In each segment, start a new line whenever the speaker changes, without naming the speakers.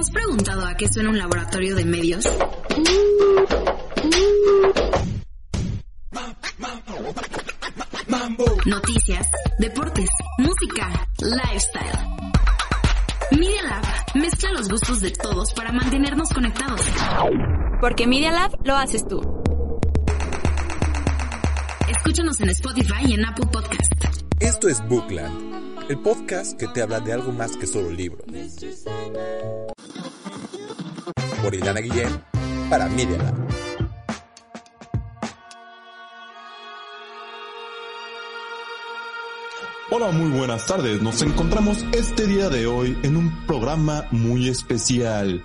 has preguntado a qué suena un laboratorio de medios? Noticias, deportes, música, lifestyle. Media Lab mezcla los gustos de todos para mantenernos conectados.
Porque Media Lab lo haces tú.
Escúchanos en Spotify y en Apple Podcast.
Esto es Bookland, el podcast que te habla de algo más que solo libros. Por Ilana Guillén, para Lab.
Hola, muy buenas tardes. Nos encontramos este día de hoy en un programa muy especial.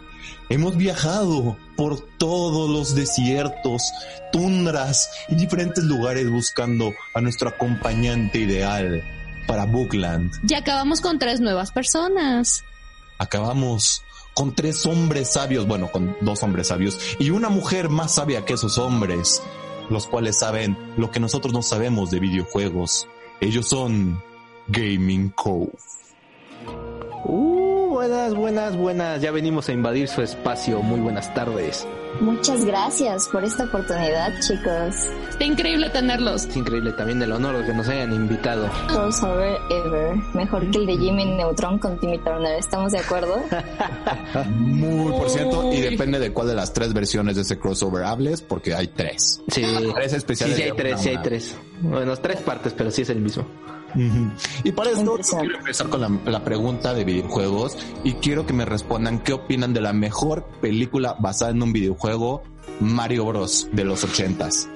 Hemos viajado por todos los desiertos, tundras y diferentes lugares buscando a nuestro acompañante ideal para Bookland.
Y acabamos con tres nuevas personas.
Acabamos con tres hombres sabios, bueno, con dos hombres sabios y una mujer más sabia que esos hombres, los cuales saben lo que nosotros no sabemos de videojuegos. Ellos son Gaming Cove.
Buenas, buenas, buenas. Ya venimos a invadir su espacio. Muy buenas tardes.
Muchas gracias por esta oportunidad, chicos.
Está increíble tenerlos.
Es increíble también el honor de que nos hayan invitado.
Crossover ever. Mejor que el de Jimmy Neutron con Timmy Turner. ¿Estamos de acuerdo?
Muy por cierto, y depende de cuál de las tres versiones de ese crossover hables, porque hay tres.
Sí,
Tres
sí,
especiales.
sí hay
de
tres, sí hay tres. Bueno, tres partes, pero sí es el mismo.
Y para esto quiero empezar con la, la pregunta de videojuegos y quiero que me respondan qué opinan de la mejor película basada en un videojuego Mario Bros de los ochentas.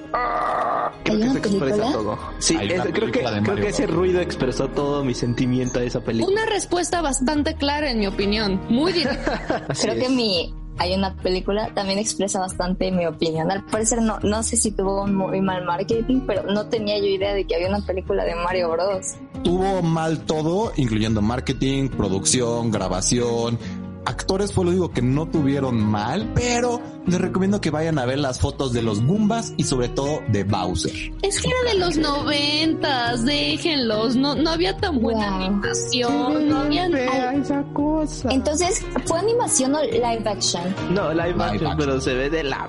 Creo
¿Hay
que se expresa todo. Sí, es- creo que, creo ese
Bros.
ruido expresó todo mi sentimiento de esa película.
Una respuesta bastante clara, en mi opinión. Muy directa.
Creo que mi hay una película también expresa bastante mi opinión. Al parecer no, no sé si tuvo un muy mal marketing, pero no tenía yo idea de que había una película de Mario Bros.
Tuvo mal todo, incluyendo marketing, producción, grabación. Actores fue lo digo que no tuvieron mal, pero les recomiendo que vayan a ver las fotos de los Goombas y sobre todo de Bowser.
Es que era de los noventas, déjenlos. No, no había tan buena
Wow.
animación. No había
esa cosa.
Entonces, ¿fue animación o live action?
No, live action,
action.
pero se ve de la...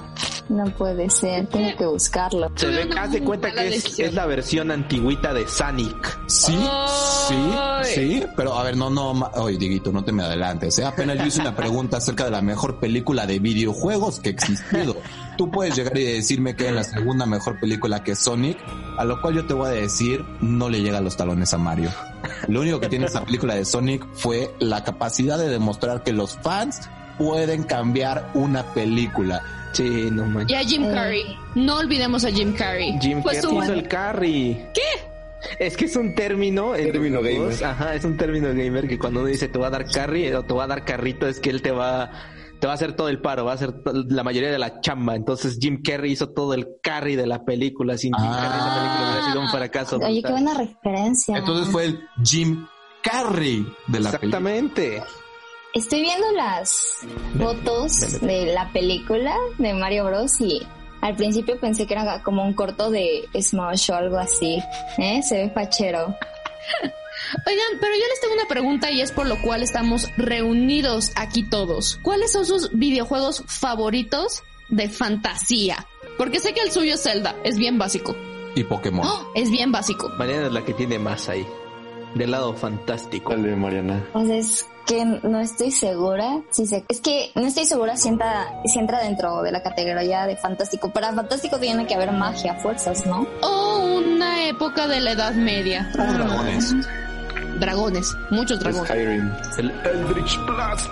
No puede ser, tengo que buscarlo.
Se ve, haz de cuenta que es, la versión antiguita de Sonic.
Sí,
Ay.
sí, sí, pero a ver, no, no, oye, Dieguito, no te me adelantes, ¿eh? Apenas yo hice una pregunta acerca de la mejor película de videojuegos que existido. Tú puedes llegar y decirme que es la segunda mejor película que Sonic, a lo cual yo te voy a decir, no le llega a los talones a Mario. Lo único que tiene esa película de Sonic fue la capacidad de demostrar que los fans pueden cambiar una película.
Sí, no manches.
Y a Jim. Carrey. No olvidemos a Jim Carrey.
Jim Carrey hizo el carry. ¿Qué? Es que es un término. en
Término gamer.
Ajá, es un término gamer que cuando uno dice te va a dar carry o te va a dar carrito es que él te va, te va a hacer todo el paro, va a hacer la mayoría de la chamba. Entonces Jim Carrey hizo todo el carry de la película. Sin Jim
Ah.
Carrey esa película hubiera sido un fracaso.
Oye, qué
brutal.
buena referencia.
Entonces fue el Jim Carrey de la película.
Exactamente.
Estoy viendo las fotos de la película de Mario Bros. y al principio pensé que era como un corto de Smosh o algo así. ¿Eh? Se ve fachero.
Oigan, pero yo les tengo una pregunta y es por lo cual estamos reunidos aquí todos. ¿Cuáles son sus videojuegos favoritos de fantasía? Porque sé que el suyo es Zelda, es bien básico.
Y Pokémon.
¡Oh! Es bien básico.
Mariana es la que tiene más ahí. Del lado fantástico.
Dale, Mariana.
Pues es que no estoy segura. Si se, es que no estoy segura si entra, si entra dentro de la categoría de fantástico. Para fantástico tiene que haber magia, fuerzas, ¿no?
O una época de la Edad Media.
Dragones.
Dragones, muchos dragones.
Skyrim.
El Eldritch Blast.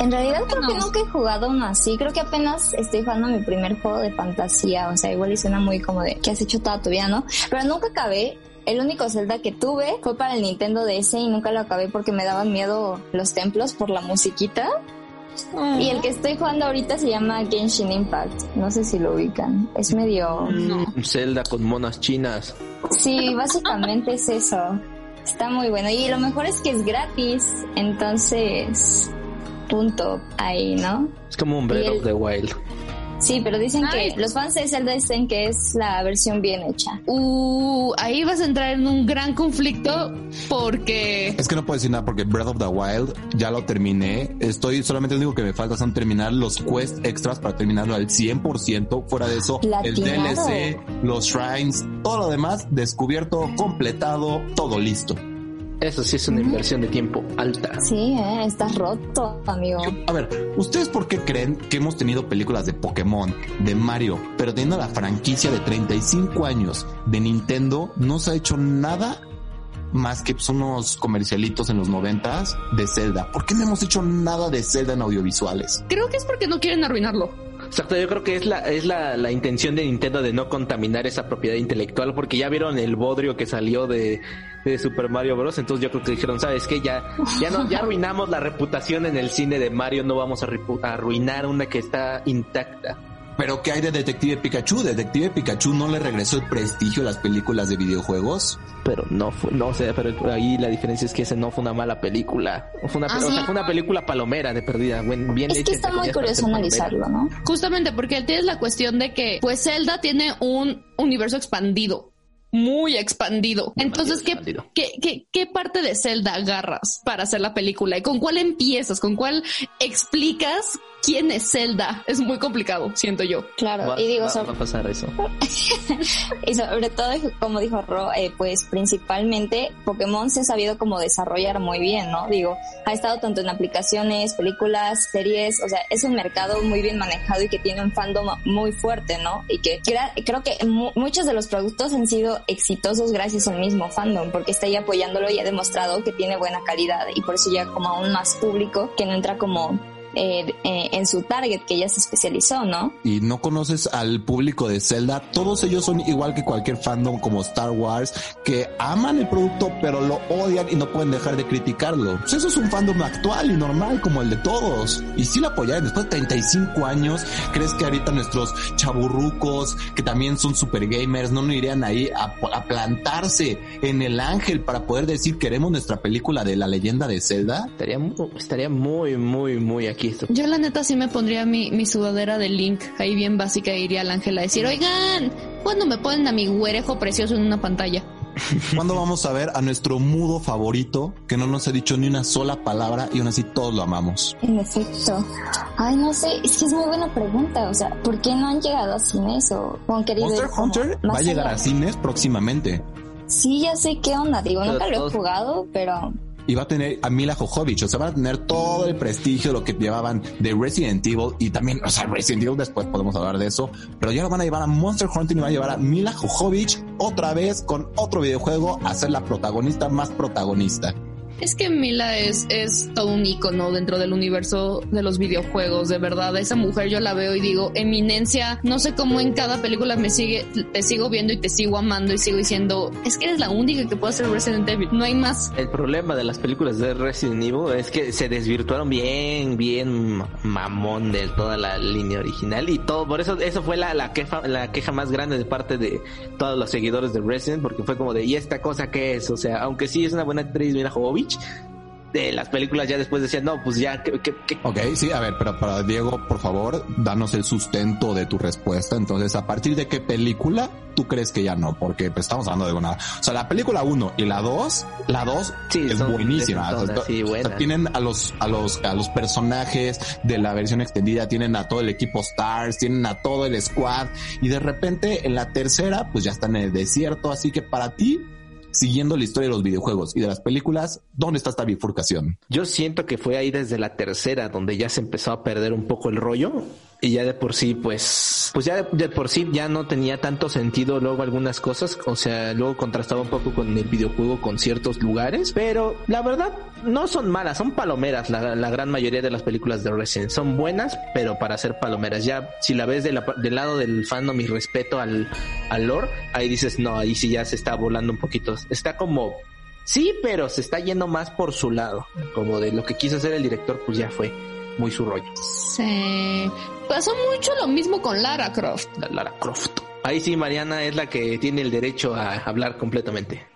En realidad creo que
No.
nunca he jugado uno así. Creo que apenas estoy jugando mi primer juego de fantasía. O sea, igual y suena muy como de que has hecho toda tu vida, ¿no? Pero nunca acabé. El único Zelda que tuve fue para el Nintendo DS y nunca lo acabé porque me daban miedo los templos por la musiquita.
Oh.
Y el que estoy jugando ahorita se llama Genshin Impact. No sé si lo ubican. Es medio...
No.
Un Zelda con monas chinas.
Sí, básicamente es eso. Está muy bueno. Y lo mejor es que es gratis. Entonces, punto ahí, ¿no?
Es como un Breath
el-
of the Wild.
Sí, pero dicen
Ay.
que los fans de Zelda dicen que es la versión bien hecha.
Uh, ahí vas a entrar en un gran conflicto porque
Es que no puedo decir nada porque Breath of the Wild ya lo terminé. Estoy solamente lo único que me falta son terminar los quest extras para terminarlo al 100%. Fuera de eso, el. DLC, los shrines, todo lo demás descubierto, completado, todo listo.
Eso sí es una inversión de tiempo alta.
Sí, ¿eh? estás roto, amigo.
Yo- a ver, ¿ustedes por qué creen que hemos tenido películas de Pokémon, de Mario, pero teniendo la franquicia de 35 años de Nintendo, no se ha hecho nada más que pues, unos comercialitos en los noventas de Zelda? ¿Por qué no hemos hecho nada de Zelda en audiovisuales?
creo que es porque no quieren arruinarlo.
Exacto, yo creo que es la es la, la intención de Nintendo de no contaminar esa propiedad intelectual porque ya vieron el bodrio que salió de, de Super Mario Bros. Entonces yo creo que dijeron, ¿sabes qué? Ya, ya no, ya arruinamos la reputación en el cine de Mario, no vamos a, arruinar una que está intacta.
Pero ¿qué hay de Detective Pikachu? Detective Pikachu no le regresó el prestigio a las películas de videojuegos.
Pero no fue, no sé, pero ahí la diferencia es que ese no fue una mala película. Fue una, o sea, fue una película palomera de perdida, bien
Es
hecha,
que está muy curioso
palomera.
analizarlo, ¿no?
Justamente porque tienes la cuestión de que, pues Zelda tiene un universo expandido, muy expandido. Entonces, ¿qué,
expandido.
qué, qué, qué parte de Zelda agarras para hacer la película? ¿Y con cuál empiezas? ¿Con cuál explicas quién es Zelda? Es muy complicado, siento yo.
Claro,
Va,
y digo,
va-
sobre,
va a pasar eso.
y sobre todo, como dijo Ro, eh, pues principalmente Pokémon se ha sabido como desarrollar muy bien, ¿no? Digo, ha estado tanto en aplicaciones, películas, series, o sea, es un mercado muy bien manejado y que tiene un fandom muy fuerte, ¿no? Y que creo que mu- muchos de los productos han sido exitosos gracias al mismo fandom, porque está ahí apoyándolo y ha demostrado que tiene buena calidad y por eso llega como aún más público que no entra como eh, eh, en su target que ya se especializó, ¿no?
y no conoces al público de Zelda, todos ellos son igual que cualquier fandom como Star Wars, que aman el producto pero lo odian y no pueden dejar de criticarlo. Pues eso es un fandom actual y normal como el de todos. Y si lo apoyaron después de 35 años, ¿crees que ahorita nuestros chaburrucos, que también son super gamers, no nos irían ahí a, a plantarse en el ángel para poder decir queremos nuestra película de la leyenda de Zelda?
Estaría, estaría muy, muy, muy aquí.
Yo la neta sí me pondría mi, mi sudadera de Link ahí bien básica e iría al ángel a decir, oigan, ¿cuándo me ponen a mi güerejo precioso en una pantalla?
¿Cuándo vamos a ver a nuestro mudo favorito que no nos ha dicho ni una sola palabra y aún así todos lo amamos?
En efecto. Ay, no sé, es que es muy buena pregunta. O sea, ¿por qué no han llegado a cines o, han querido
Monster Hunter va a llegar
allá?
a cines próximamente
Sí, ya sé qué onda. Digo,
Pero
nunca lo he jugado, pero
y va a tener a Mila Jovovich, o sea, van a tener todo el prestigio lo que llevaban de Resident Evil y también, o sea, Resident Evil después podemos hablar de eso, pero ya lo van a llevar a Monster Hunter y van a llevar a Mila Jovovich otra vez con otro videojuego a ser la protagonista más protagonista.
Es que Mila es, es todo un icono dentro del universo de los videojuegos, de verdad. Esa mujer yo la veo y digo, eminencia, no sé cómo en cada película me sigue, te sigo viendo y te sigo amando y sigo diciendo, es que eres la única que puede hacer Resident Evil, no hay más.
El problema de las películas de Resident Evil es que se desvirtuaron bien, bien mamón de toda la línea original y todo. Por eso, eso fue la, la, queja, la queja más grande de parte de todos los seguidores de Resident, porque fue como de, ¿y esta cosa qué es? O sea, aunque sí es una buena actriz, Mila De las películas ya después decían, no, pues ya, ¿qué, qué, qué-
Ok, sí, a ver, pero para Diego, por favor, danos el sustento de tu respuesta. Entonces, ¿a partir de qué película tú crees que ya no? Porque pues, estamos hablando de una... O sea, la película 1 y la 2, la 2
Sí,
es buenísima. O sea,
sí,
o sea, tienen a los, a los, a los personajes de la versión extendida, tienen a todo el equipo Stars, tienen a todo el squad y de repente en la tercera, pues ya están en el desierto. Así que para ti, siguiendo la historia de los videojuegos y de las películas, ¿dónde está esta bifurcación?
Yo siento que fue ahí desde la tercera donde ya se empezó a perder un poco el rollo y ya de por sí pues pues ya de, por sí ya no tenía tanto sentido luego algunas cosas, o sea, luego contrastaba un poco con el videojuego con ciertos lugares, pero la verdad no son malas, son palomeras la, la gran mayoría de las películas de Resident, son buenas, pero para ser palomeras, ya si la ves del lado del fandom y respeto al, al lore, ahí dices, no, ahí sí ya se está volando un poquito, está como Sí, pero se está yendo más por su lado. Como de lo que quiso hacer el director, pues ya fue muy su rollo.
Se pasó mucho lo mismo con Lara Croft.
La Lara Croft. Ahí sí, Mariana es la que tiene el derecho a hablar completamente.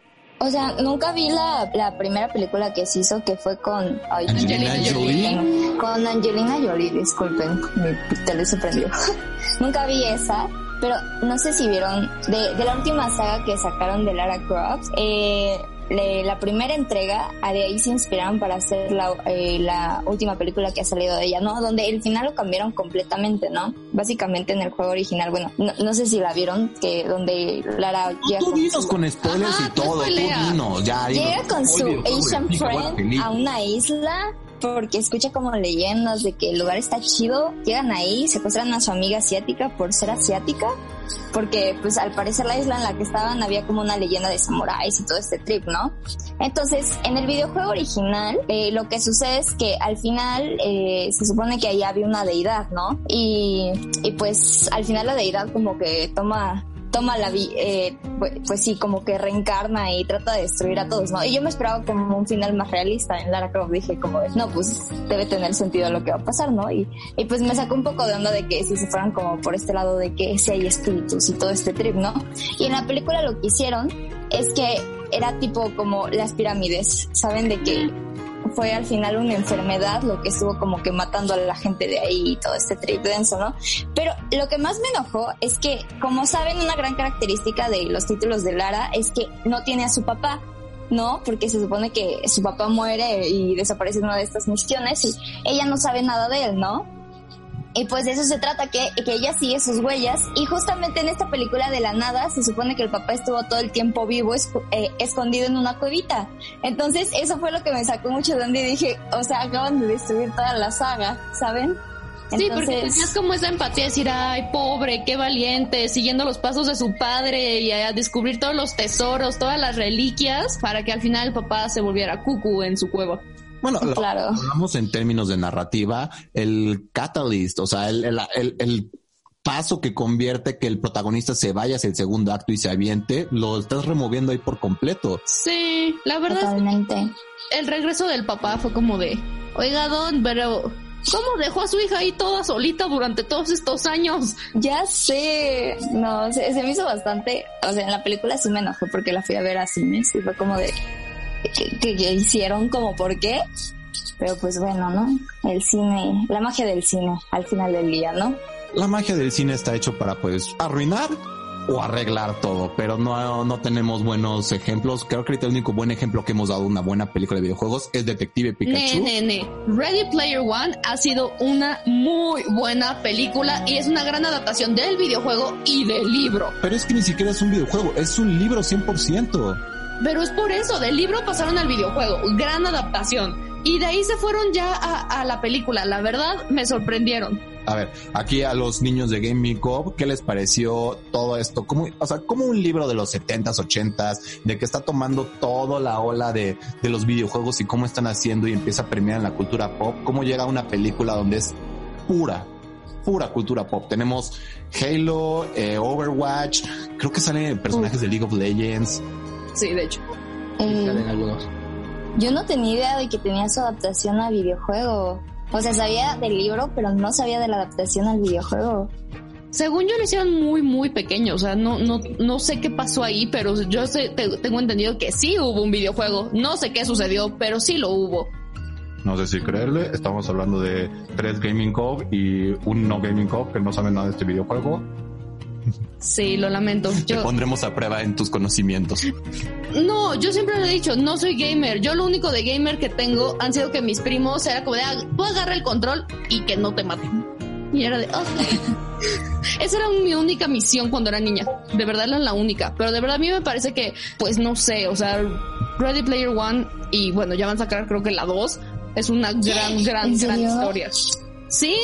O sea, nunca vi la, la primera película que se hizo que fue con ay,
Angelina Jolie.
Con Angelina Jolie, disculpen, mi tele se prendió. nunca vi esa, pero no sé si vieron de, de la última saga que sacaron de Lara Croft. Eh, la primera entrega, a de ahí se inspiraron para hacer la, eh, la última película que ha salido de ella, ¿no? Donde el final lo cambiaron completamente, ¿no? Básicamente en el juego original, bueno, no, no sé si la vieron, que donde Lara llega
Tú
con
dinos
su-
con spoilers
Ajá,
y todo, tú dinos, ya.
Llega con su Asian friend a una isla porque escucha como leyendas de que el lugar está chido. Llegan ahí, secuestran a su amiga asiática por ser asiática. Porque pues al parecer la isla en la que estaban había como una leyenda de samuráis y todo este trip, ¿no? Entonces, en el videojuego original, eh, lo que sucede es que al final eh, se supone que ahí había una deidad, ¿no? Y, y pues al final la deidad como que toma toma la vi eh, pues, pues sí, como que reencarna y trata de destruir a todos, ¿no? Y yo me esperaba como un final más realista en Lara Croft, dije como, no, pues debe tener sentido lo que va a pasar, ¿no? Y, y pues me sacó un poco de onda de que si se fueran como por este lado de que si hay espíritus y todo este trip, ¿no? Y en la película lo que hicieron es que era tipo como las pirámides, ¿saben? De que fue al final una enfermedad lo que estuvo como que matando a la gente de ahí y todo este trip denso, ¿no? Pero lo que más me enojó es que, como saben, una gran característica de los títulos de Lara es que no tiene a su papá. ¿no? Porque se supone que su papá muere y desaparece en una de estas misiones y ella no sabe nada de él, ¿no? Y pues de eso se trata, que, que ella sigue sus huellas. Y justamente en esta película de la nada se supone que el papá estuvo todo el tiempo vivo, esco- eh, escondido en una cuevita. Entonces eso fue lo que me sacó mucho de onda y dije, o sea, acaban de destruir toda la saga, ¿saben?
Sí, porque tenías como esa empatía de decir, ay, pobre, qué valiente, siguiendo los pasos de su padre y a descubrir todos los tesoros, todas las reliquias, para que al final el papá se volviera cucu en su cueva.
Bueno, lo-
Claro.
hablamos en términos de narrativa, el catalyst, o sea, el, el, el- el paso que convierte que el protagonista se vaya hacia el segundo acto y se aviente, lo estás removiendo ahí por completo.
Sí, la verdad es
Totalmente.
el regreso del papá fue como de, oiga, don, pero ¿cómo dejó a su hija ahí toda solita durante todos estos años?
Ya sé, no, se, se me hizo bastante, o sea, en la película sí me enojé porque la fui a ver a cines y fue como de, que, que- que hicieron como por qué, pero pues bueno, ¿no? El cine, la magia del cine al final del día, ¿no?
La magia del cine está hecho para pues arruinar o arreglar todo, pero no, no tenemos buenos ejemplos. Creo que ahorita el único buen ejemplo que hemos dado una buena película de videojuegos es Detective Pikachu.
Ne, ne, ne. Ready Player One ha sido una muy buena película y es una gran adaptación del videojuego y del libro.
Pero es que ni siquiera es un videojuego, es un libro 100%.
Pero es por eso, del libro pasaron al videojuego, gran adaptación. Y de ahí se fueron ya a, a la película. La verdad, me sorprendieron.
A ver, aquí a los niños de Gaming Cop, ¿qué les pareció todo esto? Como, o sea, como un libro de los 70s, 80s, de que está tomando toda la ola de, de los videojuegos y cómo están haciendo y empieza a premiar en la cultura pop, cómo llega una película donde es pura, pura cultura pop. Tenemos Halo, eh, Overwatch, creo que salen personajes de League of Legends.
Sí, de hecho.
Eh,
Salen algunos.
yo no tenía idea de que tenía su adaptación al videojuego. O sea, sabía del libro, pero no sabía de la adaptación al videojuego.
Según yo lo hicieron muy, muy pequeño. O sea, no, no, no sé qué pasó ahí, pero yo sé- te- tengo entendido que sí hubo un videojuego. No sé qué sucedió, pero sí lo hubo.
No sé si creerle, estamos hablando de tres Gaming Cop y un no Gaming Cop que no saben nada de este videojuego.
Sí, lo lamento.
Te
Yo,
pondremos a prueba en tus conocimientos.
no, yo siempre lo he dicho, no soy gamer. Yo lo único de gamer que tengo han sido que mis primos era como de, "Ah, tú agarra el control y que no te maten. Y era de, "Ok". Esa era mi única misión cuando era niña. De verdad era la única. Pero de verdad a mí me parece que, pues no sé, o sea, Ready Player One y bueno, ya van a sacar creo que la 2 es una gran, gran,
¿En
gran historia. Sí,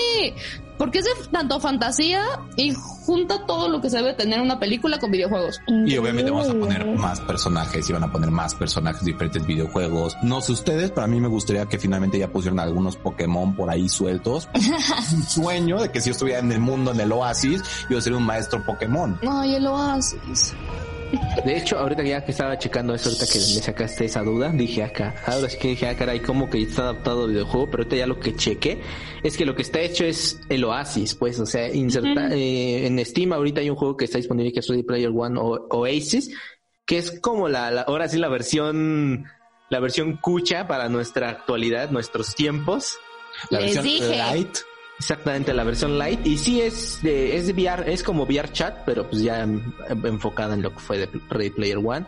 porque es de tanto fantasía y junta todo lo que se debe tener una película con videojuegos.
Y obviamente vamos a poner más personajes y van a poner más personajes de diferentes videojuegos. No sé ustedes, pero a mí me gustaría que finalmente ya pusieran algunos Pokémon por ahí sueltos. un sueño de que si yo estuviera en el mundo, en el oasis, yo sería un maestro Pokémon.
Ay, el oasis.
De hecho, ahorita ya que estaba checando eso, ahorita que me sacaste esa duda, dije acá, ahora sí que dije, ah, caray, como que está adaptado al videojuego, pero ahorita ya lo que chequé es que lo que está hecho es el Oasis, pues, o sea, inserta, eh, en Steam ahorita hay un juego que está disponible que es Ready Player One o Oasis, que es como la, la- ahora sí la versión, la versión cucha para nuestra actualidad, nuestros tiempos.
La
Les
versión
dije.
light.
Exactamente, la versión light. Y sí es de, es de VR, es como VR chat, pero pues ya enfocada en lo que fue de Ready Player One.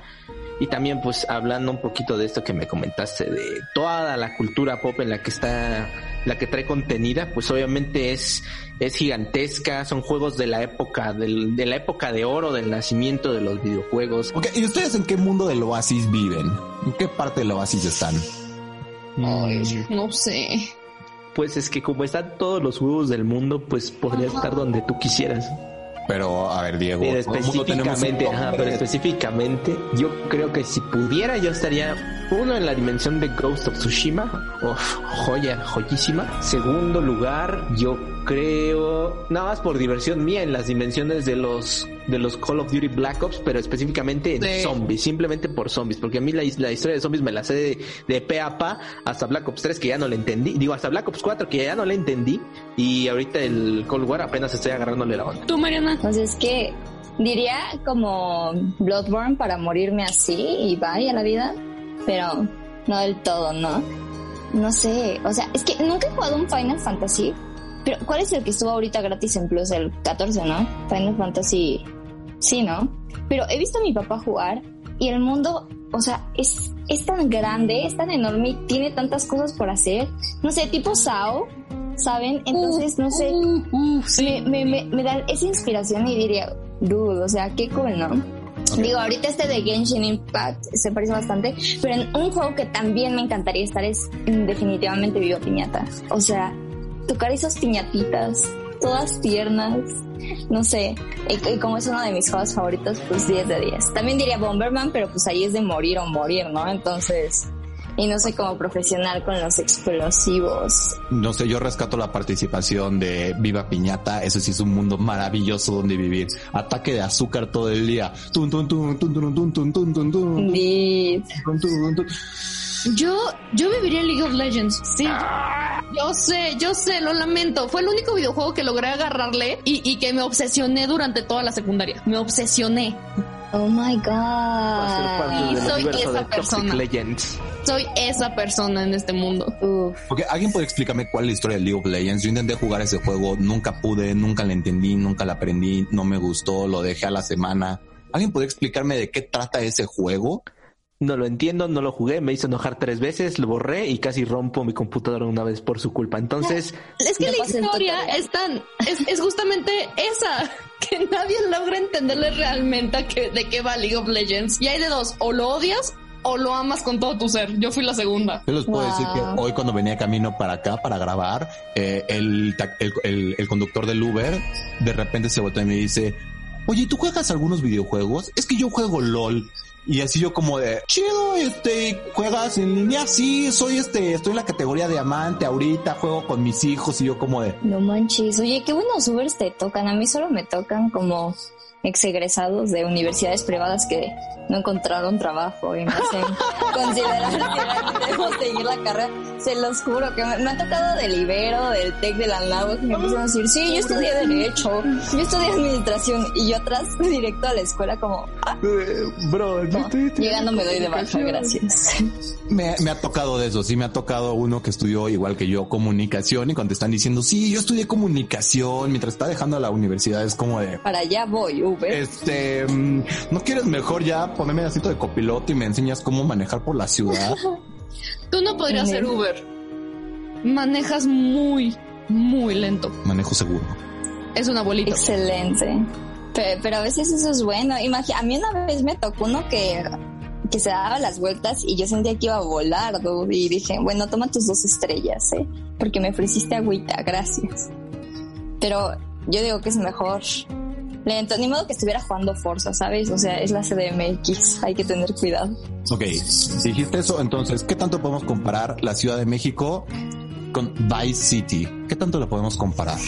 Y también pues hablando un poquito de esto que me comentaste, de toda la cultura pop en la que está, la que trae contenida, pues obviamente es, es gigantesca, son juegos de la época, del, de la época de oro, del nacimiento de los videojuegos.
Ok, ¿y ustedes en qué mundo del oasis viven? ¿En qué parte del oasis están?
No sé.
Pues es que como están todos los juegos del mundo, pues podría estar donde tú quisieras.
Pero, a ver, Diego,
Pero específicamente, ajá, pero específicamente, yo creo que si pudiera, yo estaría uno en la dimensión de Ghost of Tsushima, uf, joya, joyísima. Segundo lugar, yo creo, nada más por diversión mía, en las dimensiones de los de los Call of Duty Black Ops, pero específicamente en
Sí.
zombies, simplemente por zombies, porque a mí la, la historia de zombies me la sé de, de pe a pa hasta Black Ops 3 que ya no le entendí, digo hasta Black Ops 4 que ya no le entendí y ahorita el Cold War apenas estoy agarrándole la onda.
¿Tú, Mariana?
Entonces es que diría como Bloodborne para morirme así y vaya la vida, pero no del todo, ¿no? No sé, o sea, es que nunca he jugado un Final Fantasy, pero ¿cuál es el que estuvo ahorita gratis en Plus? El 14, ¿no? Final Fantasy, sí, ¿no? Pero he visto a mi papá jugar y el mundo, o sea, es, es tan grande, es tan enorme y tiene tantas cosas por hacer. No sé, tipo Sao, ¿saben? Entonces, no sé, me, me, me, me dan esa inspiración y diría, dude, o sea, qué cool, ¿no? Digo, ahorita este de Genshin Impact se parece bastante, pero en un juego que también me encantaría estar es definitivamente Viva Piñata. O sea, tocar esas piñatitas, todas tiernas, no sé, y, y como es uno de mis juegos favoritos, pues 10 de 10. También diría Bomberman, pero pues ahí es de morir o morir, ¿no? Entonces, y no soy como profesional con los explosivos.
No sé, yo rescato la participación de Viva Piñata. Eso sí es un mundo maravilloso donde vivir. Ataque de azúcar todo el día. Tun, tun, tun, tun, tun, tun, tun, tun, tun, tun,
Indeed.
tun, tun, tun.
Yo, yo viviría en League of Legends. Sí. Yo sé, yo sé, lo lamento. Fue el único videojuego que logré agarrarle y, y que me obsesioné durante toda la secundaria. Me obsesioné.
Oh my god.
Y soy esa persona.
Legends.
Soy esa persona en este mundo.
Uf.
Ok, ¿alguien puede explicarme cuál es la historia de League of Legends? Yo intenté jugar ese juego, nunca pude, nunca le entendí, nunca la aprendí, no me gustó, lo dejé a la semana. ¿Alguien puede explicarme de qué trata ese juego?
No lo entiendo, no lo jugué, me hizo enojar tres veces, lo borré y casi rompo mi computadora una vez por su culpa. Entonces,
Es que la historia
tutorial.
es tan, es, es justamente esa, que nadie logra entenderle realmente a qué- de qué va League of Legends. Y hay de dos, o lo odias o lo amas con todo tu ser. Yo fui la segunda.
Yo les puedo
Wow.
decir que hoy cuando venía camino para acá para grabar, eh, el, el, el- el conductor del Uber de repente se voltea y me dice, oye, ¿tú juegas algunos videojuegos? Es que yo juego LOL. Y así yo como de, chido, este, juegas en línea, sí, soy este, estoy en la categoría diamante ahorita, juego con mis hijos y yo como de,
No manches, oye, qué buenos Ubers te tocan. A mí solo me tocan como ex egresados de universidades privadas que no encontraron trabajo y me hacen considerar que debo seguir la carrera. Se los juro que me, me ha tocado del Ibero, del TEC de la que me empiezan a decir, sí, yo estudié Derecho, yo estudié Administración y yo atrás directo a la escuela como, ah,
bro,
no, llegando me doy de baja, gracias.
Me, me ha tocado de eso, sí, me ha tocado uno que estudió igual que yo comunicación y cuando te están diciendo, sí, yo estudié comunicación mientras está dejando la universidad es como de,
Para allá voy, Uber.
este, mm, ¿no quieres mejor ya ponerme asito de copiloto y me enseñas cómo manejar por la ciudad?
Tú no podrías ser Uber. Manejas muy, muy lento.
Manejo seguro.
Es un abuelito.
Excelente. Pero, pero a veces eso es bueno. Imagi- a mí una vez me tocó uno que, que se daba las vueltas y yo sentía que iba a volar, dude, Y dije, bueno, toma tus dos estrellas, ¿eh? Porque me ofreciste agüita, gracias. Pero yo digo que es mejor lento. Ni modo que estuviera jugando Forza, ¿sabes? O sea, es la CDMX. Hay que tener cuidado.
Ok, dijiste eso, entonces, ¿qué tanto podemos comparar la Ciudad de México con Vice City? ¿Qué tanto lo podemos comparar?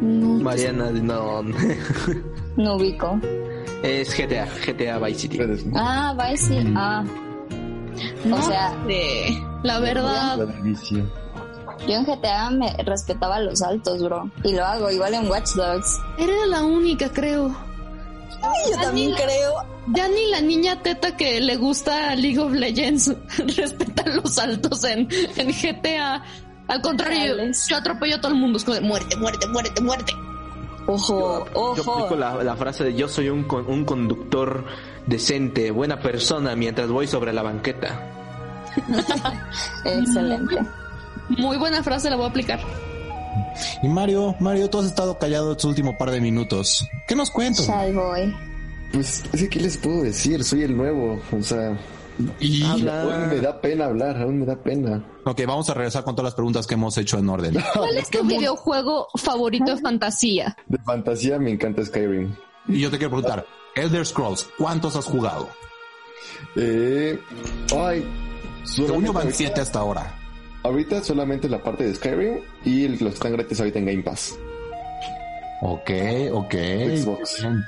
No,
Mariana, no,
no ubico.
es GTA, GTA Vice City.
Ah, va sí. Ah.
No
O sea,
sé. La verdad.
Yo en GTA me respetaba los altos, bro. Y lo hago igual en Watch Dogs.
Era la única, creo.
yo también creo.
Ya ni la niña teta que le gusta League of Legends respeta los saltos en, en GTA. Al contrario,
Reales.
yo atropello a todo el mundo. Es como de muerte, muerte, muerte, muerte.
Ojo,
Yo
ojo.
aplico la, la frase de yo soy un, con- un conductor decente, buena persona mientras voy sobre la banqueta.
Excelente.
Muy buena frase, la voy a aplicar.
Y Mario, Mario, tú has estado callado estos últimos par de minutos. ¿Qué nos cuentas?
Shy boy.
Pues, es que, ¿qué les puedo decir? Soy el nuevo, o sea,
Y
aún me da pena hablar, aún me da pena.
ok, vamos a regresar con todas las preguntas que hemos hecho en orden.
¿Cuál es tu videojuego favorito de fantasía?
De fantasía me encanta Skyrim.
Y yo te quiero preguntar, Elder Scrolls, ¿cuántos has jugado?
Eh, ay,
Según yo van siete hasta ahora.
Ahorita solamente la parte de Skyrim y los que están gratis ahorita en Game Pass.
Ok, ok.
Xbox.
Bien.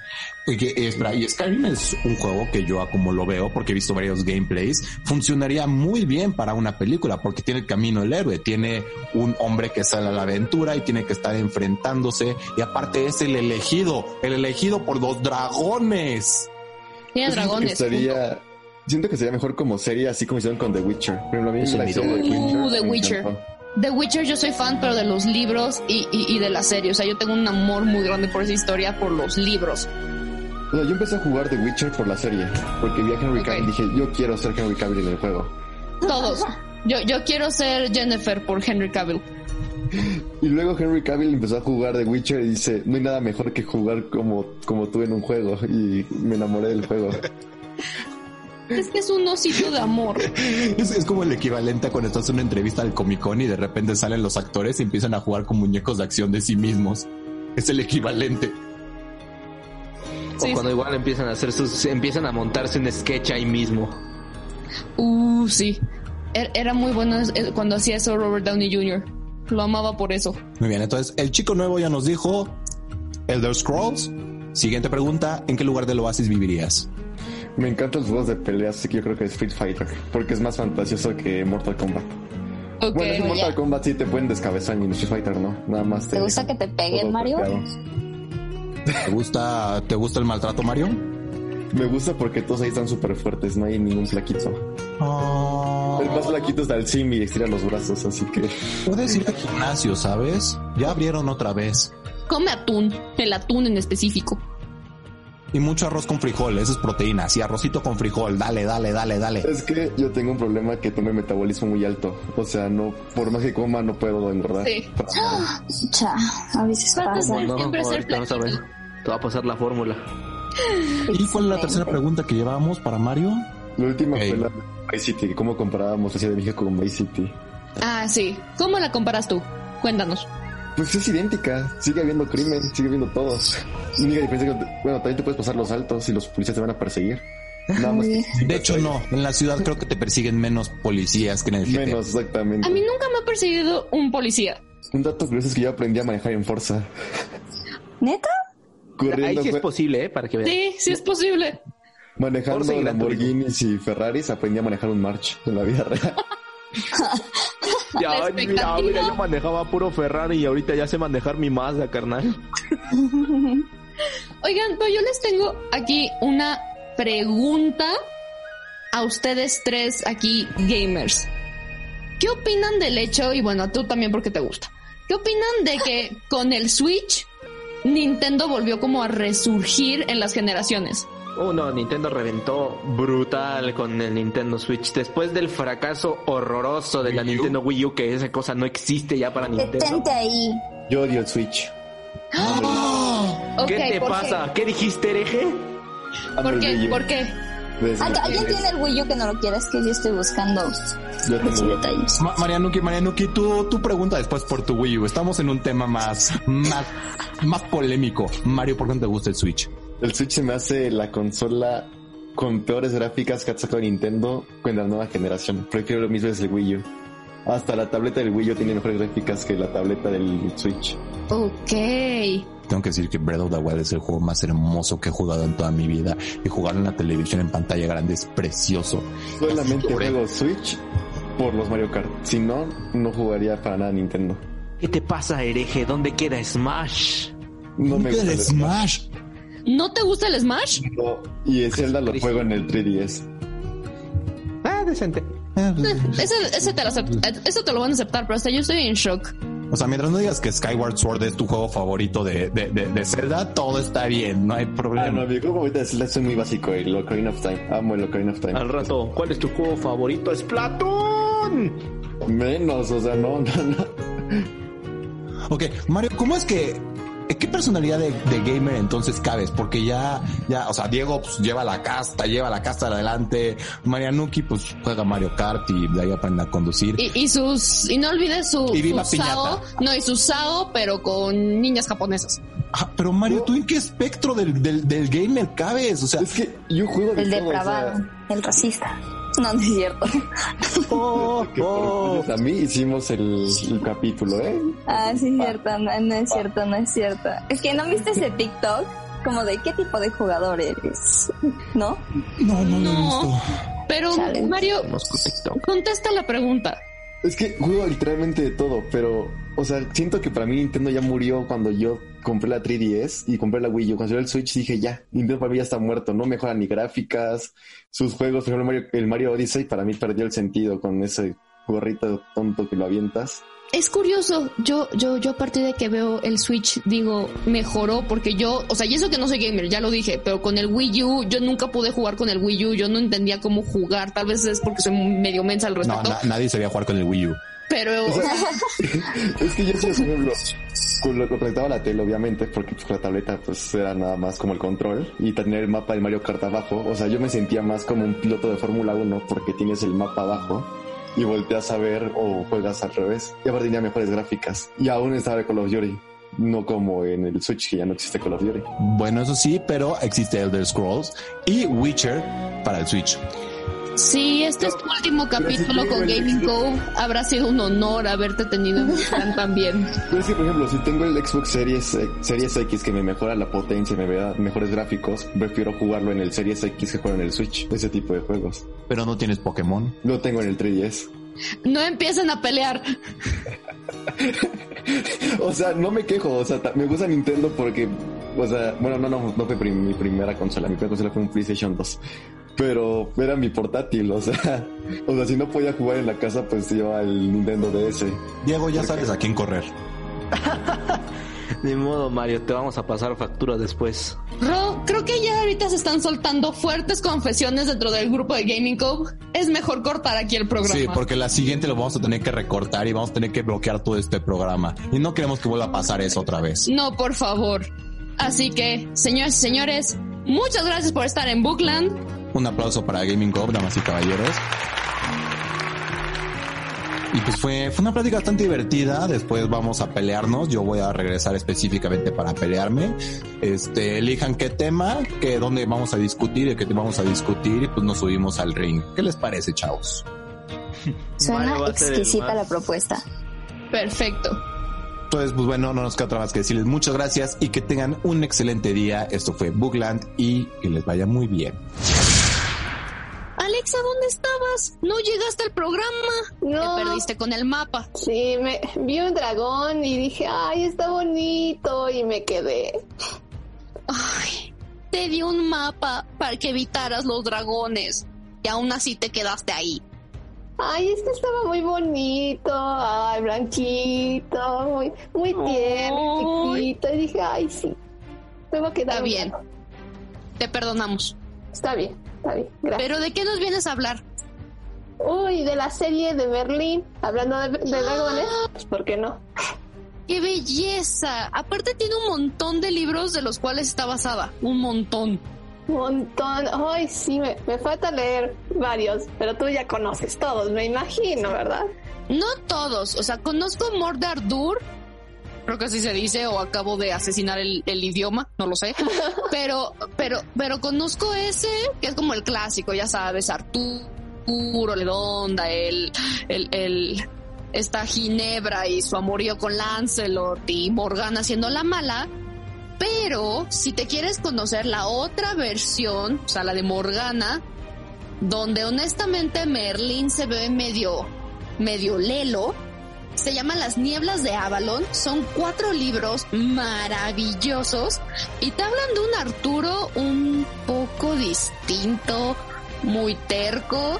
Oye, espera, y Skyrim es un juego que yo, a como lo veo, porque he visto varios gameplays, funcionaría muy bien para una película, porque tiene el camino del héroe, tiene un hombre que sale a la aventura y tiene que estar enfrentándose, y aparte es el elegido, el elegido por los dragones.
Tiene
que
dragones.
Siento que sería mejor como serie, así como hicieron con The Witcher. Por ejemplo, a mí la serie de
Uh, The Witcher.
encantó.
The Witcher yo soy fan, pero de los libros y, y, y de la serie. O sea, yo tengo un amor muy grande por esa historia, por los libros.
O sea, yo empecé a jugar The Witcher por la serie, porque vi a Henry
Ok.
Cavill y dije, yo quiero ser Henry Cavill en el juego.
Todos. Yo, yo quiero ser Jennifer por Henry Cavill.
Y luego Henry Cavill empezó a jugar The Witcher y dice, no hay nada mejor que jugar como, como tú en un juego. Y me enamoré del juego.
Es que es un osito de amor.
Es, es como el equivalente a cuando estás en una entrevista al Comic Con y de repente salen los actores y empiezan a jugar con muñecos de acción de sí mismos. Es el equivalente.
Sí,
o cuando igual empiezan a hacer sus, empiezan a montarse un sketch ahí mismo.
Uh, sí. Er- Era muy bueno eh, cuando hacía eso Robert Downey Jr. Lo amaba por eso.
Muy bien, entonces el chico nuevo ya nos dijo Elder Scrolls. Siguiente pregunta, ¿en qué lugar del Oasis vivirías?
Me encantan los juegos de peleas, así que yo creo que Street Fighter, porque es más fantasioso que Mortal Kombat. Bueno, en
ya.
Mortal Kombat sí te pueden descabezar y en Street Fighter no, nada más te...
¿Te gusta que te peguen, Mario?
¿Te gusta, te gusta el maltrato, Mario?
Me gusta porque todos ahí están súper fuertes, no hay ningún flaquito. El más flaquito es Dalsim y estira los brazos, así que...
Puedes ir al gimnasio, ¿sabes? Ya abrieron otra vez.
Come atún. El atún en específico.
Y mucho arroz con frijol, eso es proteína. Sí, arrocito con frijol, dale, dale, dale, dale.
Es que yo tengo un problema que tengo el metabolismo muy alto. O sea, no, por más que coma, no puedo engordar.
Sí.
Cha, a veces
¿Cuántos
pasa.
años?
No, ahorita a ver. Te va a pasar la fórmula.
¿Y cuál es la tercera pregunta que llevábamos para Mario?
La última fue la de Vice City, cómo comparábamos la Ciudad de México con Vice City.
Ah, sí. ¿Cómo la comparas tú? Cuéntanos.
Pues es idéntica, sigue habiendo crimen, sigue habiendo todos. La única diferencia es que, bueno, también te puedes pasar los altos y los policías te van a perseguir. Nada más que
De hecho, no. En la ciudad creo que te persiguen menos policías que en el GTA.
menos exactamente.
A mí nunca me ha perseguido un policía.
Un dato curioso es que yo aprendí a manejar en Forza.
¿Neta?
Ahí
Corriendo,
sí es posible, ¿eh? Para que veas.
Sí, sí es posible.
manejando Lamborghinis y Ferraris, aprendí a manejar un March en la vida real.
Ya, mira, mira, yo manejaba puro Ferrari y ahorita ya sé manejar mi Mazda, carnal.
Oigan, pero yo les tengo aquí una pregunta a ustedes tres aquí gamers. ¿Qué opinan del hecho, y bueno, tú también porque te gusta, ¿qué opinan de que con el Switch Nintendo volvió como a resurgir en las generaciones?
Oh, no, Nintendo reventó brutal con el Nintendo Switch. Después del fracaso horroroso de la
Wii.
Nintendo Wii U, que esa cosa no existe ya para Nintendo.
Detente ahí.
Yo odio el Switch.
Ok,
¿Qué te
¿por
pasa? ¿Qué dijiste, hereje?
¿Por qué? ¿Por qué?
Ah, ¿Alguien tiene el Wii U que no lo quiera? Es que yo estoy buscando
Yo tengo
detalles.
Ma- Marianuki, Marianuki, tú, tú pregunta después por tu Wii U. Estamos en un tema más, más, más polémico. Mario, ¿por qué no te gusta el Switch?
El Switch se me hace la consola con peores gráficas que ha sacado Nintendo con la nueva generación. Prefiero lo mismo es el Wii U. Hasta la tableta del Wii U tiene mejores gráficas que la tableta del Switch.
Ok.
Tengo que decir que Breath of the Wild es el juego más hermoso que he jugado en toda mi vida. Y jugarlo en la televisión en pantalla grande es precioso.
Solamente juego Switch por los Mario Kart. Si no, no jugaría para nada Nintendo.
¿Qué te pasa, hereje? ¿Dónde queda Smash?
No me
¿Qué
gusta el
Smash?
¿No te gusta el Smash?
No, y el Zelda lo juego en el 3DS.
Ah, decente.
Eh, pues,
Ese, ese te lo acep- eh, eso te lo van a aceptar, pero hasta yo estoy en shock.
O sea, mientras no digas que Skyward Sword es tu juego favorito de, de, de, de Zelda, todo está bien, no hay
Ah,
problema.
no, mi juego favorito de Zelda es muy básico, el Ocarina of Time. Amo el Ocarina of Time.
Al rato, ¿cuál es tu juego favorito? ¡Splatoon!
Menos, o sea, no, no, no.
Ok, Mario, ¿cómo es que ¿Qué personalidad de, de gamer entonces cabes? Porque ya, ya, o sea, Diego pues, lleva la casta, lleva la casta adelante. Marianuki pues juega Mario Kart y de ahí aprende a conducir.
Y, y sus, y no olvides su,
Y viva
su Sao,
piñata.
no, y su Sao, pero con niñas japonesas.
Ah, pero Mario, ¿tú en qué espectro del, del, del gamer cabes? O sea,
Es que yo juego de
El
todo, o sea,
depravado, el racista. No, no es cierto.
Oh, oh.
a mí hicimos el, el capítulo, ¿eh?
Ah, sí es cierto, no, no es cierto, no es cierto. Es que no viste ese TikTok como de qué tipo de jugador eres, ¿no?
no, no
No.
visto.
Pero,
Chale.
Mario, contesta la pregunta.
Es que juego literalmente de todo, pero, o sea, siento que para mí Nintendo ya murió cuando yo compré la 3DS y compré la Wii U. Cuando salió el Switch dije ya, Nintendo para mí ya está muerto, no mejora ni gráficas, sus juegos, por ejemplo, Mario- el Mario Odyssey para mí perdió el sentido con ese gorrito tonto que lo avientas.
Es curioso, yo, yo, yo a partir de que veo el Switch digo, mejoró porque yo, o sea, y eso que no soy gamer, ya lo dije, pero con el Wii U, yo nunca pude jugar con el Wii U, yo no entendía cómo jugar, tal vez es porque soy medio mensa al
No,
respecto,
na- nadie sabía jugar con el Wii U.
pero,
O sea, es que yo sí, por ejemplo, con lo que conectaba a la tele, obviamente, porque pues, la tableta pues era nada más como el control y tener el mapa de Mario Kart abajo. O sea, yo me sentía más como un piloto de Fórmula 1 porque tienes el mapa abajo y volteas a ver o juegas al revés. Y aparte tenía mejores gráficas. Y aún estaba Call of Duty. No como en el Switch, que ya no existe Call of Duty.
Bueno, eso sí, pero existe Elder Scrolls y Witcher para el Switch.
Si este es tu último
si
capítulo
tengo
con Gaming. Cove, habrá sido un honor haberte tenido en plan también.
Pero es que, por ejemplo, si tengo el Xbox Series, eh, Series X que me mejora la potencia, me da mejores gráficos, prefiero jugarlo en el Series X que jugar en el Switch. Ese tipo de juegos.
Pero no tienes Pokémon.
Lo tengo en el 3DS.
No empiecen a pelear.
O sea, no me quejo, o sea, me gusta Nintendo porque, o sea, bueno, no, no, no fue prim- mi primera consola, mi primera consola fue un PlayStation 2, pero era mi portátil, o sea, o sea, si no podía jugar en la casa, pues iba al Nintendo DS.
Diego, ya sabes a quién correr.
Ni modo, Mario, te vamos a pasar factura después.
Ro, creo que ya ahorita se están soltando fuertes confesiones dentro del grupo de Gaming Cove. Es mejor cortar aquí el programa.
Sí, porque la siguiente lo vamos a tener que recortar y vamos a tener que bloquear todo este programa. Y no queremos que vuelva a pasar eso otra vez.
No, por favor. Así que, señores y señores, muchas gracias por estar en Bookland.
Un aplauso para Gaming Cove, damas y caballeros. Y pues fue, fue una plática bastante divertida. Después vamos a pelearnos. Yo voy a regresar específicamente para pelearme. Este, elijan qué tema, que dónde vamos a discutir y qué tema vamos a discutir. Y pues nos subimos al ring. ¿Qué les parece, chavos?
Suena exquisita la propuesta.
Perfecto.
Entonces, pues bueno, no nos queda otra más que decirles muchas gracias y que tengan un excelente día. Esto fue Bookland y que les vaya muy bien.
Alexa, ¿dónde estabas? No llegaste al programa.
No.
Te perdiste con el mapa.
Sí, me vi un dragón y dije, ay, está bonito y me quedé.
Ay, te di un mapa para que evitaras los dragones. Y aún así te quedaste ahí.
Ay, es que estaba muy bonito, ay, blanquito, muy, muy tierno, chiquito. Y dije, ay, sí, me voy a quedar.
Está bien. Te perdonamos.
Está bien, está bien, gracias.
Pero ¿de qué nos vienes a hablar?
Uy, de la serie de Merlín, hablando de, de dragones, pues, ¿por qué no?
¡Qué belleza! Aparte tiene un montón de libros de los cuales está basada. Un montón.
Montón. Ay, sí, me, me falta leer varios, pero tú ya conoces todos, me imagino, ¿verdad?
No todos. O sea, conozco Mordardur. Creo que así se dice, o acabo de asesinar el, el idioma, no lo sé. Pero, pero, pero conozco ese, que es como el clásico, ya sabes, Arturo, Ledonda, el, el, el, esta Ginebra y su amorío con Lancelot y Morgana haciendo la mala. Pero si te quieres conocer la otra versión, o sea, la de Morgana, donde honestamente Merlín se ve medio, medio lelo, Se llama Las Nieblas de Avalon. Son cuatro libros maravillosos y te hablan de un Arturo un poco distinto, muy terco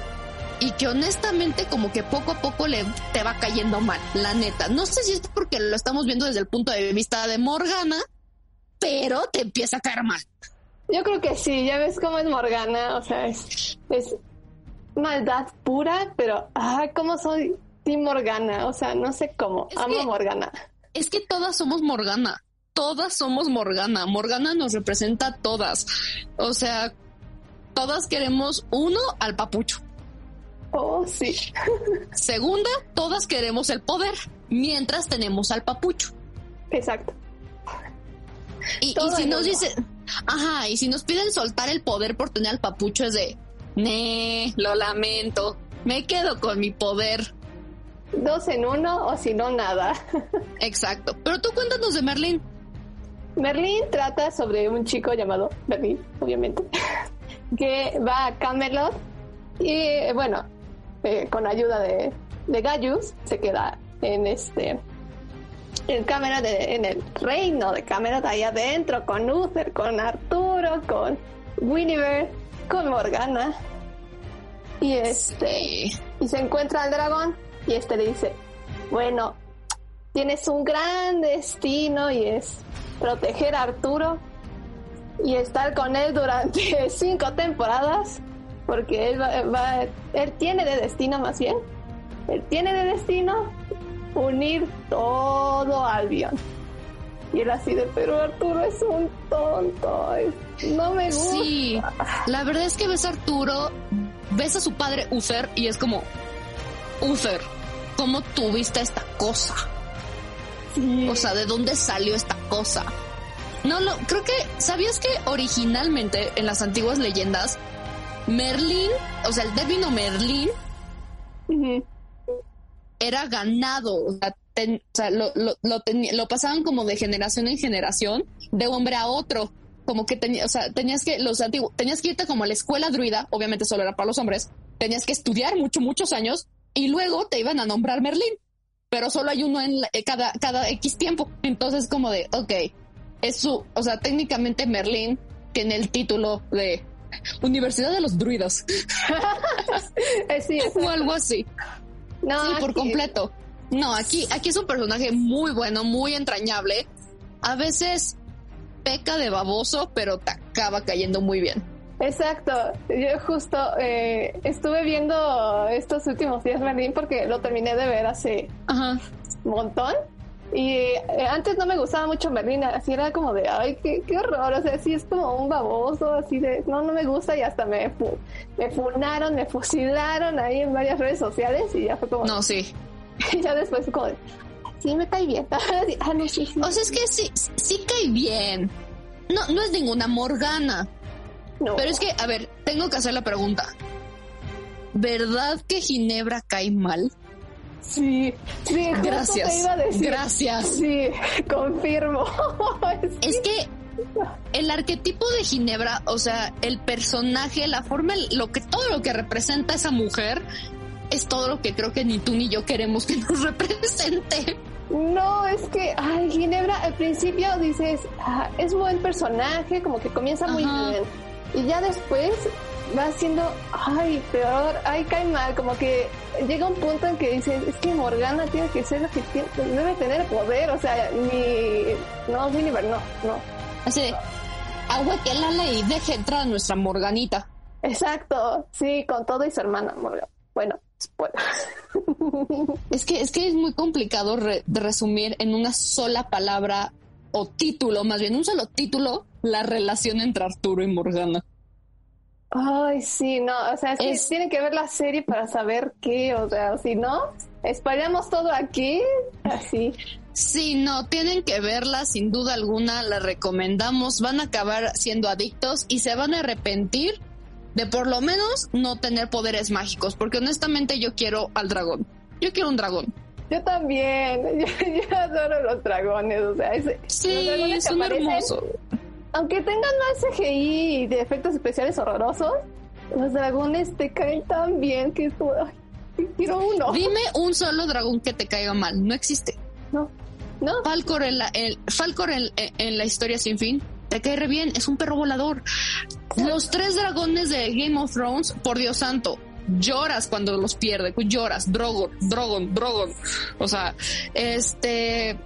y que honestamente como que poco a poco le te va cayendo mal, la neta. No sé si es porque lo estamos viendo desde el punto de vista de Morgana, pero te empieza a caer mal.
Yo creo que sí, ya ves cómo es Morgana, o sea, es, es maldad pura, pero, ah, cómo soy Tim Morgana, o sea, no sé cómo,
Es
amo
que-
Morgana.
Es que todas somos Morgana. Todas somos Morgana. Morgana nos representa a todas. O sea, todas queremos uno al papucho.
Oh, sí.
Segunda, todas queremos el poder, mientras tenemos al papucho.
Exacto.
Y, si nos
uno.
dicen, ajá, y si nos piden soltar el poder por tener al papucho es de, ne, lo lamento, me quedo con mi poder.
Dos en uno o si no, nada.
Exacto. Pero tú cuéntanos de Merlín.
Merlín trata sobre un chico llamado Merlín, obviamente, que va a Camelot y, bueno, eh, con ayuda de, de Gaius, se queda en este en Camelot, de- en el reino de Camelot, ahí adentro, con Uther, con Arturo, con Guinevere, con Morgana. Y este y se encuentra al dragón y este le dice, bueno, tienes un gran destino y es proteger a Arturo y estar con él durante cinco temporadas, porque él va, va- él tiene de destino más bien, él tiene de destino unir todo Albion. Y él así de, pero Arturo es un tonto, no me gusta.
Sí, la verdad es que ves a Arturo, ves a su padre Uther y es como, Uther, ¿cómo tuviste esta cosa?
Sí.
O sea, ¿de dónde salió esta cosa? No, lo, creo que, ¿sabías que originalmente en las antiguas leyendas, Merlín, o sea, el término Merlín era ganado, o sea, ten- o sea, lo, lo, lo, pasaban como de generación en generación, de hombre a otro, como que tenía, o sea, tenías que, los antiguos, tenías que irte como a la escuela druida, obviamente solo era para los hombres, tenías que estudiar mucho, muchos años, y luego te iban a nombrar Merlín, pero solo hay uno en la- eh, cada, cada X tiempo, entonces como de, ok, es su, o sea, técnicamente Merlín tiene el título de Universidad de los Druidas,
sí, exacto.
o algo así.
No,
Sí, por completo. No, aquí, aquí es un personaje muy bueno, muy entrañable. A veces peca de baboso, pero te acaba cayendo muy bien.
Exacto. Yo justo eh, estuve viendo estos últimos días Merlín porque lo terminé de ver hace
Ajá.
un montón. Y eh, antes no me gustaba mucho Merlín, así era como de, ay, qué, qué horror, o sea, sí es como un baboso, así de, no, no me gusta y hasta me, me funaron, me fusilaron ahí en varias redes sociales y ya fue como,
No, sí.
y ya después fue como de, sí, me cae bien. ah, no, sí, sí.
O sea, es que sí, sí cae bien. No, no es ninguna Morgana.
No.
Pero es que, a ver, tengo que hacer la pregunta. ¿Verdad que Ginebra cae mal?
sí, sí, justo te
Gracias.
iba a decir.
Gracias.
Sí, confirmo. Es-
Es que el arquetipo de Ginebra, o sea, el personaje, la forma, lo que todo lo que representa esa mujer es todo lo que creo que ni tú ni yo queremos que nos represente.
No, es que, ay, Ginebra, al principio dices, ah, es buen personaje, como que comienza muy
Ajá.
bien. Y ya después va siendo, ay, peor, ay, cae mal, como que llega un punto en que dices, es que Morgana tiene que ser la que tiene, debe tener poder, o sea, ni, no, Gulliver, no, no.
Así de, agua que la y deje entrar a nuestra Morganita.
Exacto, sí, con todo y su hermana, Morgan. Bueno, spoilers.
Es que, es que es muy complicado re- resumir en una sola palabra o título, más bien un solo título, la relación entre Arturo y Morgana.
Ay, sí, no, o sea, es que
Es-
tiene que ver la serie para saber qué, o sea, si no, spoileamos todo aquí, así.
Sí, no, tienen que verla sin duda alguna, la recomendamos, van a acabar siendo adictos y se van a arrepentir de por lo menos no tener poderes mágicos, porque honestamente yo quiero al dragón. Yo quiero un dragón.
Yo también, yo, yo adoro los dragones, o sea, es- los
Sí,
que
son
aparecen,
hermosos.
Aunque tengan más CGI y de efectos especiales horrorosos, los dragones te caen tan bien que es como, ay, Quiero uno.
Dime un solo dragón que te caiga mal. No existe.
No. No.
Falcor en la, el, Falcor en, en la historia sin fin. Te cae re bien. Es un perro volador. Los tres dragones de Game of Thrones, por Dios santo, lloras cuando los pierde, lloras, Drogon, Drogon, Drogon. O sea, este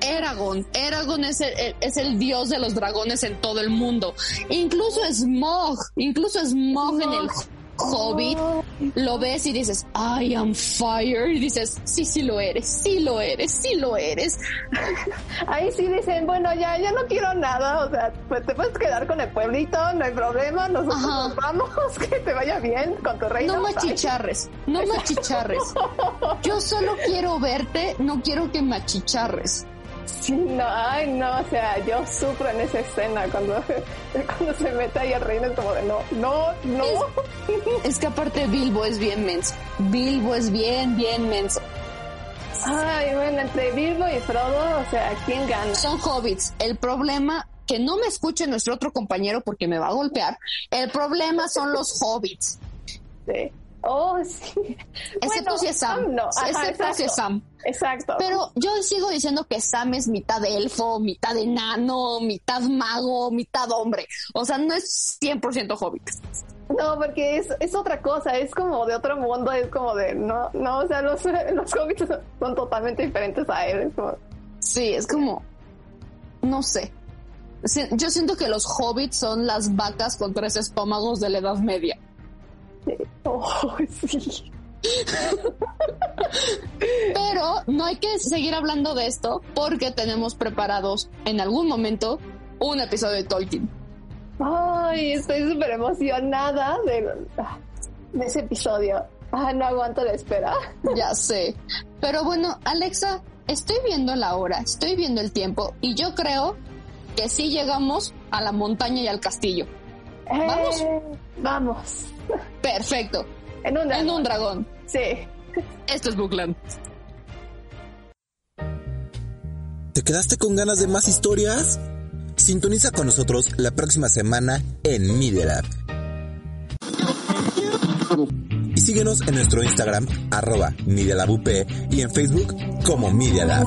Eragon, Eragon es el, es el dios de los dragones en todo el mundo. Incluso Smog, incluso Smog en el Hobbit, lo ves y dices, I am fire. Y dices, sí, sí lo eres, sí lo eres, sí lo eres.
Ahí sí dicen, bueno, ya, ya no quiero nada. O sea, pues te puedes quedar con el pueblito, no hay problema. Nosotros nos vamos, que te vaya bien con tu reino.
No machicharres, no machicharres. Yo solo quiero verte, no quiero que machicharres.
Sí, no, ay, no, o sea, yo sufro en esa escena cuando, cuando se mete ahí el reino, es como de no, no, no.
Es, es, que aparte Bilbo es bien menso. Bilbo es bien, bien menso.
Ay, bueno, entre Bilbo y Frodo, o sea, ¿quién gana?
Son hobbits. El problema, que no me escuche nuestro otro compañero porque me va a golpear, el problema son los hobbits.
Sí. Oh, sí.
Excepto
bueno,
si es Sam.
No. Ajá,
Excepto
exacto.
si es Sam.
Exacto.
Pero yo sigo diciendo que Sam es mitad elfo, mitad enano, mitad mago, mitad hombre. O sea, no es 100% hobbit.
No, porque es, es otra cosa, es como de otro mundo, es como de, no, no, o sea, los, los hobbits son, totalmente diferentes a él. Es como...
Sí, es como, no sé. Yo siento que los hobbits son las vacas con tres estómagos de la Edad Media.
Oh, sí.
Pero no hay que seguir hablando de esto porque tenemos preparados en algún momento un episodio de Tolkien.
Ay, estoy súper emocionada de, de ese episodio. Ah, no aguanto la espera.
Ya sé. Pero bueno, Alexa, estoy viendo la hora, estoy viendo el tiempo y yo creo que sí llegamos a la montaña y al castillo. ¿Vamos?
Eh, vamos.
Perfecto.
En un dragón.
En un dragón.
Sí.
Esto es Bookland.
¿Te quedaste con ganas de más historias? Sintoniza con nosotros la próxima semana en Media Lab. Y síguenos en nuestro Instagram, arroba Media Lab UP, y en Facebook como Media Lab.